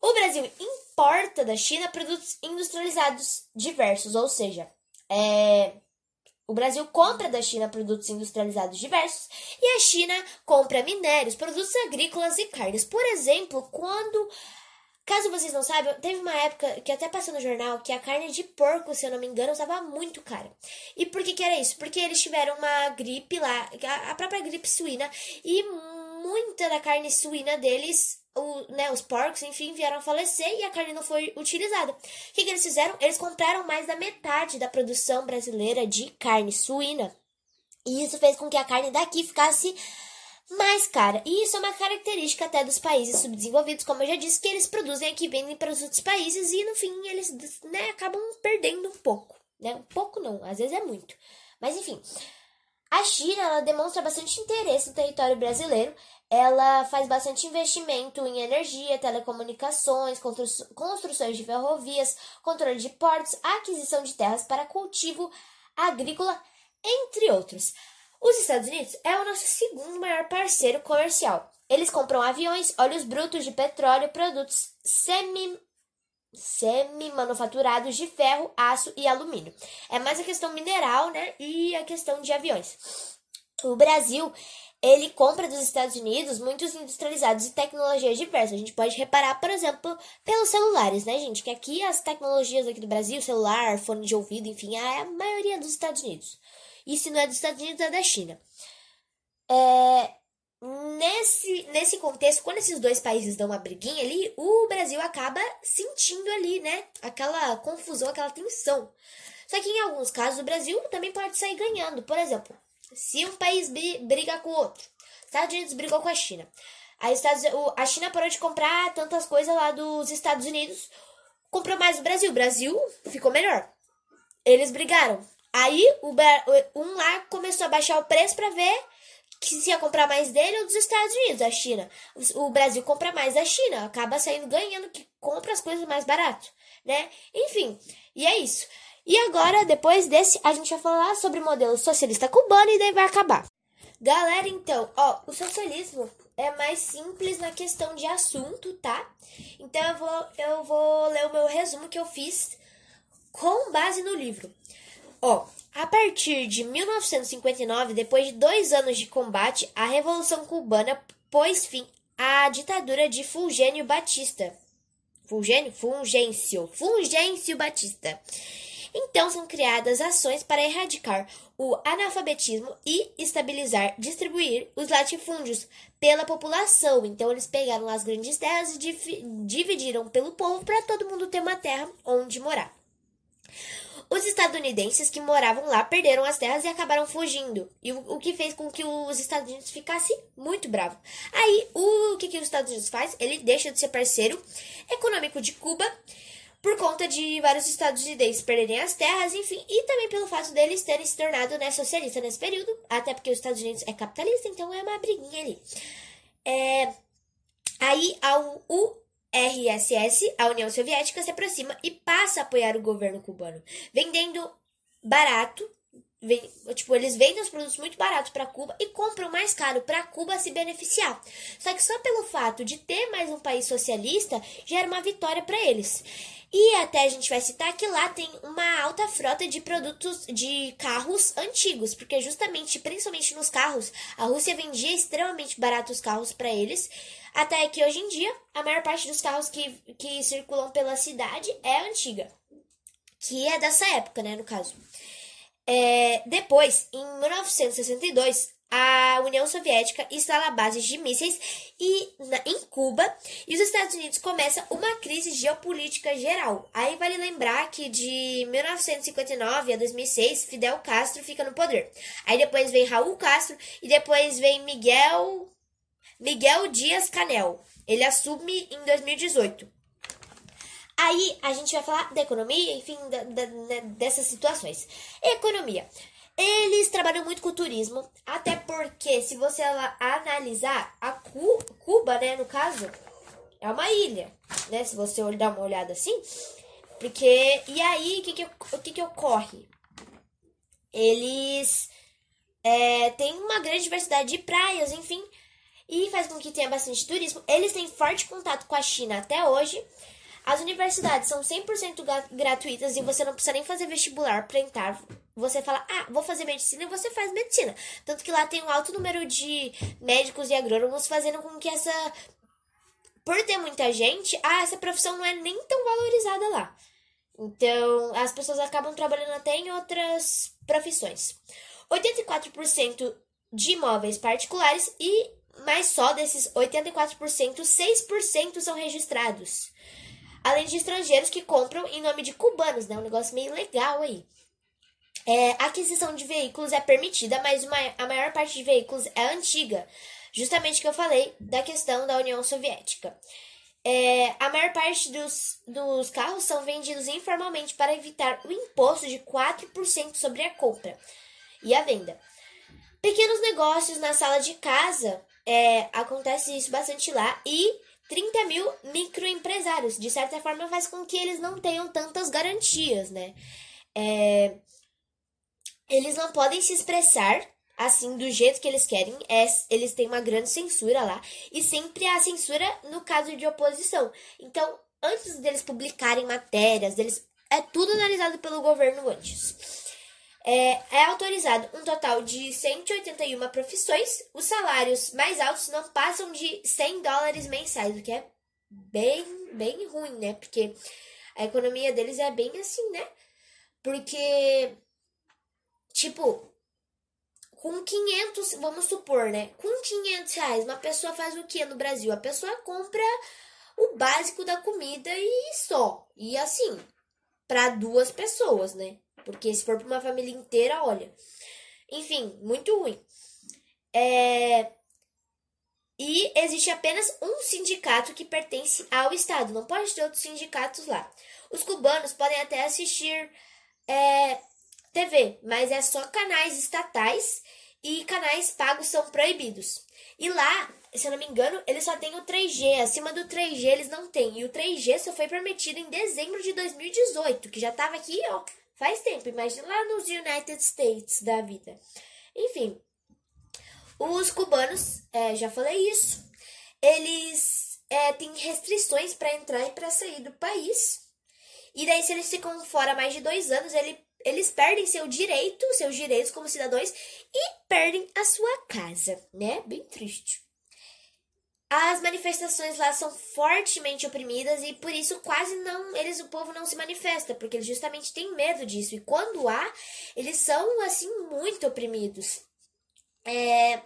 O Brasil importa da China produtos industrializados diversos, ou seja, é, o Brasil compra da China produtos industrializados diversos e a China compra minérios, produtos agrícolas e carnes. Por exemplo, quando Caso vocês não saibam, teve uma época que até passou no jornal que a carne de porco, se eu não me engano, estava muito cara. E por que, que era isso? Porque eles tiveram uma gripe lá, a própria gripe suína, e muita da carne suína deles o, né, os porcos, enfim, vieram a falecer e a carne não foi utilizada. O que, que eles fizeram? Eles compraram mais da metade da produção brasileira de carne suína. E isso fez com que a carne daqui ficasse mais cara. E isso é uma característica até dos países subdesenvolvidos, como eu já disse, que eles produzem aqui, vendem para os outros países e no fim eles né, acabam perdendo um pouco. Né? Um pouco não, às vezes é muito. Mas enfim, a China ela demonstra bastante interesse no território brasileiro ela faz bastante investimento em energia, telecomunicações, constru construções de ferrovias, controle de portos, aquisição de terras para cultivo agrícola, entre outros. Os Estados Unidos é o nosso segundo maior parceiro comercial. Eles compram aviões, óleos brutos de petróleo, produtos semi semi-manufaturados de ferro, aço e alumínio. É mais a questão mineral, né, e a questão de aviões. O Brasil ele compra dos Estados Unidos muitos industrializados e tecnologias diversas. A gente pode reparar, por exemplo, pelos celulares, né, gente? Que aqui as tecnologias aqui do Brasil, celular, fone de ouvido, enfim, é a maioria dos Estados Unidos. E se não é dos Estados Unidos, é da China. É, nesse, nesse contexto, quando esses dois países dão uma briguinha ali, o Brasil acaba sentindo ali, né? Aquela confusão, aquela tensão. Só que em alguns casos o Brasil também pode sair ganhando. Por exemplo, se um país briga com o outro, Estados Unidos brigou com a China. A, Estados, a China parou de comprar tantas coisas lá dos Estados Unidos, comprou mais do Brasil. O Brasil ficou melhor. Eles brigaram. Aí o, um lá começou a baixar o preço para ver que se ia comprar mais dele ou dos Estados Unidos, a China. O Brasil compra mais da China, acaba saindo ganhando que compra as coisas mais barato, né? Enfim, e é isso. E agora, depois desse, a gente vai falar sobre o modelo socialista cubano e daí vai acabar. Galera, então, ó, o socialismo é mais simples na questão de assunto, tá? Então eu vou, eu vou ler o meu resumo que eu fiz com base no livro. Ó, a partir de 1959, depois de dois anos de combate, a Revolução Cubana pôs fim à ditadura de Fulgênio Batista. Fulgênio? Fulgêncio. Fulgêncio Batista. Então são criadas ações para erradicar o analfabetismo e estabilizar, distribuir os latifúndios pela população. Então eles pegaram as grandes terras e dividiram pelo povo para todo mundo ter uma terra onde morar. Os estadunidenses que moravam lá perderam as terras e acabaram fugindo, e o, o que fez com que os Estados Unidos ficassem muito bravos. Aí, o que, que os Estados Unidos faz? Ele deixa de ser parceiro econômico de Cuba por conta de vários estadunidenses perderem as terras, enfim, e também pelo fato deles terem se tornado né, nesse período, até porque os Estados Unidos é capitalista, então é uma briguinha ali. É, aí, ao, o RSS, a União Soviética, se aproxima e passa a apoiar o governo cubano, vendendo barato. Vem, tipo, eles vendem os produtos muito baratos para Cuba e compram mais caro para Cuba se beneficiar. Só que só pelo fato de ter mais um país socialista já era uma vitória para eles. E até a gente vai citar que lá tem uma alta frota de produtos de carros antigos, porque justamente, principalmente nos carros, a Rússia vendia extremamente baratos carros para eles. Até que hoje em dia, a maior parte dos carros que, que circulam pela cidade é antiga. Que é dessa época, né, no caso. É, depois, em 1962, a União Soviética instala bases de mísseis e, na, em Cuba e os Estados Unidos começa uma crise geopolítica geral. Aí vale lembrar que de 1959 a 2006 Fidel Castro fica no poder. Aí depois vem Raul Castro e depois vem Miguel Miguel Dias Canel. Ele assume em 2018. Aí a gente vai falar da economia, enfim, da, da, dessas situações. Economia. Eles trabalham muito com turismo, até porque, se você analisar, a Cuba, né, no caso, é uma ilha, né? Se você dar uma olhada assim. Porque, e aí, o que que, que que ocorre? Eles é, têm uma grande diversidade de praias, enfim, e faz com que tenha bastante turismo. Eles têm forte contato com a China até hoje. As universidades são 100% gratuitas e você não precisa nem fazer vestibular para entrar. Você fala, ah, vou fazer medicina e você faz medicina. Tanto que lá tem um alto número de médicos e agrônomos fazendo com que essa. Por ter muita gente, ah, essa profissão não é nem tão valorizada lá. Então, as pessoas acabam trabalhando até em outras profissões. 84% de imóveis particulares e mas só desses 84%, 6% são registrados além de estrangeiros que compram em nome de cubanos, né? Um negócio meio legal aí. É, a aquisição de veículos é permitida, mas uma, a maior parte de veículos é antiga, justamente que eu falei da questão da União Soviética. É, a maior parte dos, dos carros são vendidos informalmente para evitar o imposto de 4% sobre a compra e a venda. Pequenos negócios na sala de casa, é, acontece isso bastante lá, e 30 mil microempresários. De certa forma, faz com que eles não tenham tantas garantias, né? É, eles não podem se expressar assim do jeito que eles querem. É, eles têm uma grande censura lá. E sempre há censura no caso de oposição. Então, antes deles publicarem matérias, deles, é tudo analisado pelo governo antes. É, é, autorizado um total de 181 profissões. Os salários mais altos não passam de 100 dólares mensais, o que é bem, bem ruim, né? Porque a economia deles é bem assim, né? Porque, tipo, com 500, vamos supor, né? Com 500 reais, uma pessoa faz o que no Brasil? A pessoa compra o básico da comida e só. E assim, para duas pessoas, né? Porque se for para uma família inteira, olha. Enfim, muito ruim. É... E existe apenas um sindicato que pertence ao Estado, não pode ter outros sindicatos lá. Os cubanos podem até assistir é, TV, mas é só canais estatais e canais pagos são proibidos. E lá, se eu não me engano, eles só têm o 3G. Acima do 3G eles não têm. E o 3G só foi permitido em dezembro de 2018, que já estava aqui, ó, faz tempo. Imagina lá nos United States da vida. Enfim, os cubanos, é, já falei isso, eles é, têm restrições para entrar e para sair do país. E daí, se eles ficam fora mais de dois anos, ele, eles perdem seu direito, seus direitos como cidadãos e perdem a sua casa, né? Bem triste. As manifestações lá são fortemente oprimidas e por isso quase não eles o povo não se manifesta, porque eles justamente têm medo disso. E quando há, eles são assim muito oprimidos. É,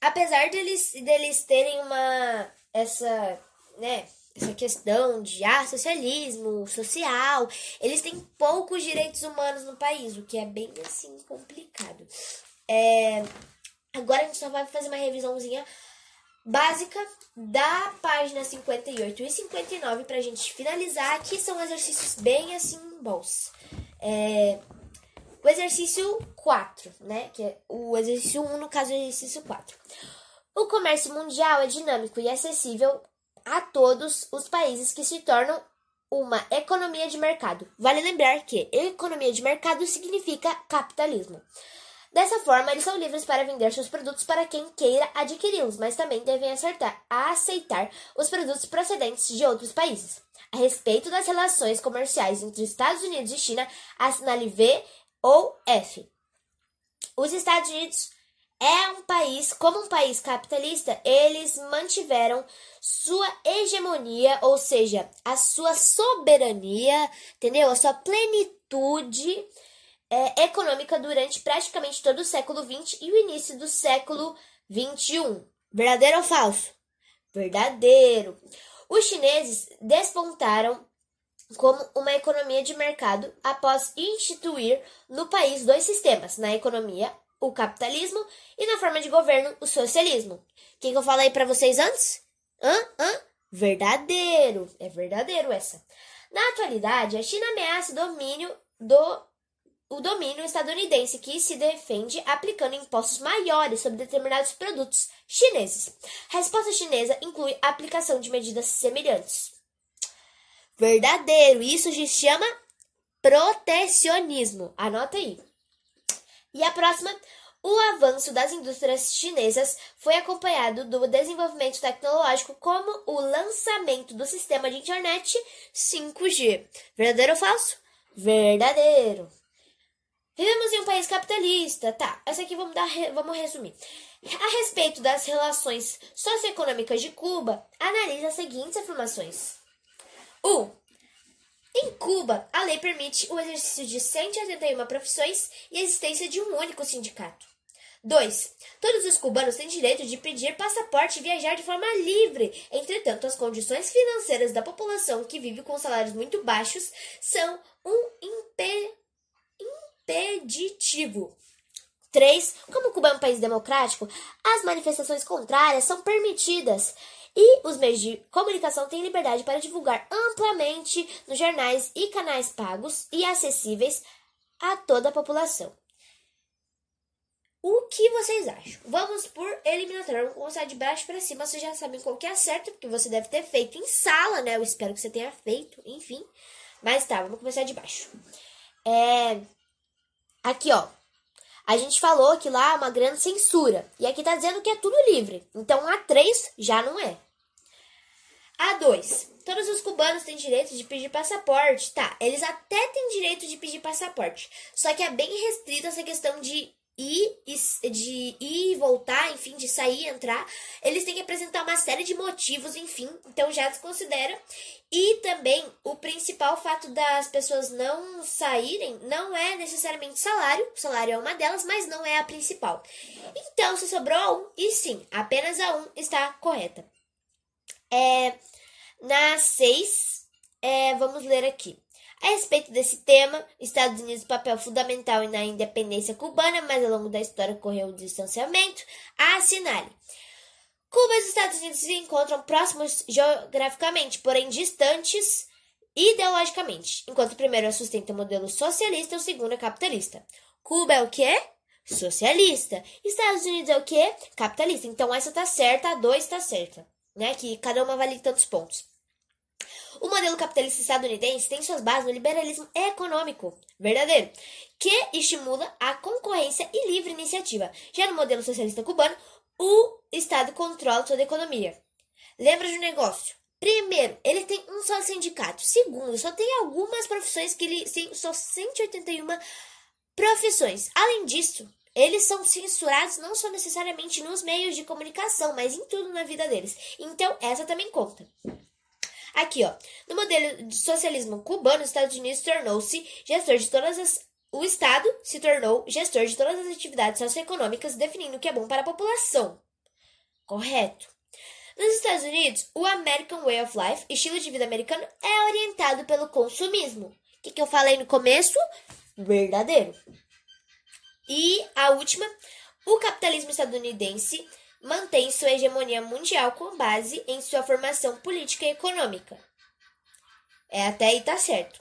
apesar deles, deles terem uma essa, né, essa questão de ah, socialismo, social, eles têm poucos direitos humanos no país, o que é bem assim complicado. É, agora a gente só vai fazer uma revisãozinha básica da página 58 e 59 para a gente finalizar, que são exercícios bem assim bons. É, o exercício 4, né? Que é o exercício 1, no caso, o exercício 4. O comércio mundial é dinâmico e acessível a todos os países que se tornam uma economia de mercado. Vale lembrar que economia de mercado significa capitalismo. Dessa forma, eles são livres para vender seus produtos para quem queira adquiri-los, mas também devem acertar, aceitar os produtos procedentes de outros países. A respeito das relações comerciais entre Estados Unidos e China, assinale V ou F. Os Estados Unidos é um país, como um país capitalista, eles mantiveram sua hegemonia, ou seja, a sua soberania, entendeu? A sua plenitude é, econômica durante praticamente todo o século XX e o início do século XXI. Verdadeiro ou falso? Verdadeiro. Os chineses despontaram como uma economia de mercado após instituir no país dois sistemas, na economia, o capitalismo, e na forma de governo, o socialismo. Quem que eu falei para vocês antes? Hã? Hã? Verdadeiro. É verdadeiro essa. Na atualidade, a China ameaça o domínio do o domínio estadunidense que se defende aplicando impostos maiores sobre determinados produtos chineses. Resposta chinesa inclui a aplicação de medidas semelhantes. Verdadeiro, isso se chama protecionismo. Anota aí. E a próxima, o avanço das indústrias chinesas foi acompanhado do desenvolvimento tecnológico como o lançamento do sistema de internet 5G. Verdadeiro ou falso? Verdadeiro. Vivemos em um país capitalista. Tá, essa aqui vamos, dar, vamos resumir. A respeito das relações socioeconômicas de Cuba, analise as seguintes afirmações. 1. Um, em Cuba, a lei permite o exercício de 181 profissões e a existência de um único sindicato. 2. Todos os cubanos têm direito de pedir passaporte e viajar de forma livre. Entretanto, as condições financeiras da população que vive com salários muito baixos são um impedimento impeditivo. 3. Como Cuba é um país democrático, as manifestações contrárias são permitidas e os meios de comunicação têm liberdade para divulgar amplamente nos jornais e canais pagos e acessíveis a toda a população. O que vocês acham? Vamos por eliminatório. Vamos começar de baixo para cima. Vocês já sabem qual que é certo, porque você deve ter feito em sala, né? Eu espero que você tenha feito, enfim. Mas tá, vamos começar de baixo. É, Aqui, ó. A gente falou que lá é uma grande censura. E aqui tá dizendo que é tudo livre. Então A3 já não é. A2. Todos os cubanos têm direito de pedir passaporte. Tá, eles até têm direito de pedir passaporte. Só que é bem restrito essa questão de ir, de ir e voltar, enfim, de sair e entrar. Eles têm que apresentar uma série de motivos, enfim. Então já desconsidera. E também o principal fato das pessoas não saírem não é necessariamente salário, o salário é uma delas, mas não é a principal. Então, se sobrou a um, e sim, apenas a um está correta. É, na 6, é, vamos ler aqui. A respeito desse tema, Estados Unidos papel fundamental na independência cubana, mas ao longo da história ocorreu um distanciamento. Assinale. Cuba e os Estados Unidos se encontram próximos geograficamente, porém distantes ideologicamente, enquanto o primeiro sustenta o modelo socialista o segundo é capitalista. Cuba é o quê? Socialista. Estados Unidos é o quê? Capitalista. Então essa tá certa, a dois tá certa, né? Que cada uma vale tantos pontos. O modelo capitalista estadunidense tem suas bases no liberalismo econômico verdadeiro, que estimula a concorrência e livre iniciativa. Já no modelo socialista cubano, o Estado controla toda a economia. Lembra de um negócio? Primeiro, ele tem um só sindicato. Segundo, só tem algumas profissões que ele tem só 181 profissões. Além disso, eles são censurados não só necessariamente nos meios de comunicação, mas em tudo na vida deles. Então, essa também conta. Aqui, ó. No modelo de socialismo cubano, os Estados Unidos tornou-se gestor de todas as. O Estado se tornou gestor de todas as atividades socioeconômicas, definindo o que é bom para a população. Correto. Nos Estados Unidos, o American Way of Life, estilo de vida americano, é orientado pelo consumismo. O que, que eu falei no começo? Verdadeiro. E a última, o capitalismo estadunidense mantém sua hegemonia mundial com base em sua formação política e econômica. É até aí tá certo.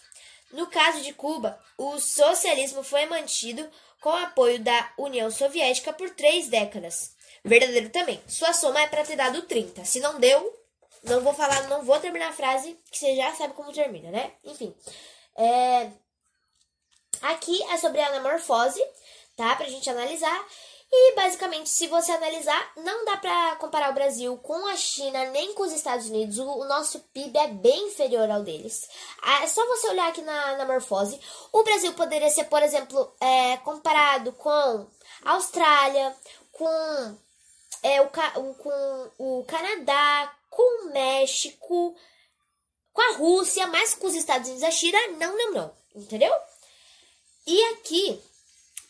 No caso de Cuba, o socialismo foi mantido com apoio da União Soviética por três décadas. Verdadeiro também. Sua soma é para ter dado 30. Se não deu, não vou falar, não vou terminar a frase, que você já sabe como termina, né? Enfim. É... Aqui é sobre a anamorfose, tá? Pra gente analisar. E basicamente, se você analisar, não dá para comparar o Brasil com a China nem com os Estados Unidos. O, nosso PIB é bem inferior ao deles. É só você olhar aqui na, na morfose. O Brasil poderia ser, por exemplo, é, comparado com a Austrália, com, é, o, com o Canadá, com o México, com a Rússia, mas com os Estados Unidos a China, não, não, não. Entendeu? E aqui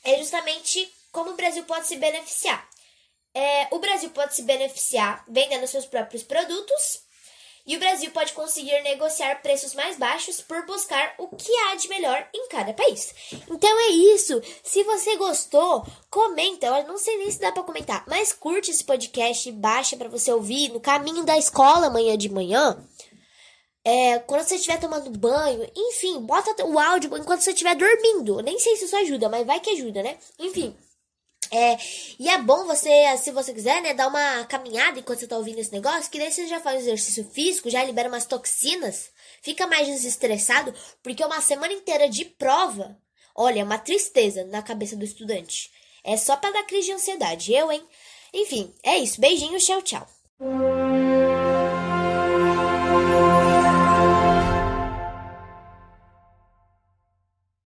é justamente como o Brasil pode se beneficiar? É, o Brasil pode se beneficiar vendendo seus próprios produtos e o Brasil pode conseguir negociar preços mais baixos por buscar o que há de melhor em cada país. Então é isso. Se você gostou, comenta. Eu não sei nem se dá para comentar, mas curte esse podcast, baixa para você ouvir no caminho da escola amanhã de manhã. É, quando você estiver tomando banho, enfim, bota o áudio enquanto você estiver dormindo. nem sei se isso ajuda, mas vai que ajuda, né? Enfim. É, e é bom você, se você quiser, né, dar uma caminhada enquanto você tá ouvindo esse negócio, que daí você já faz exercício físico, já libera umas toxinas, fica mais desestressado, porque uma semana inteira de prova, olha, é uma tristeza na cabeça do estudante. É só para dar crise de ansiedade, eu, hein? Enfim, é isso. Beijinhos, tchau, tchau.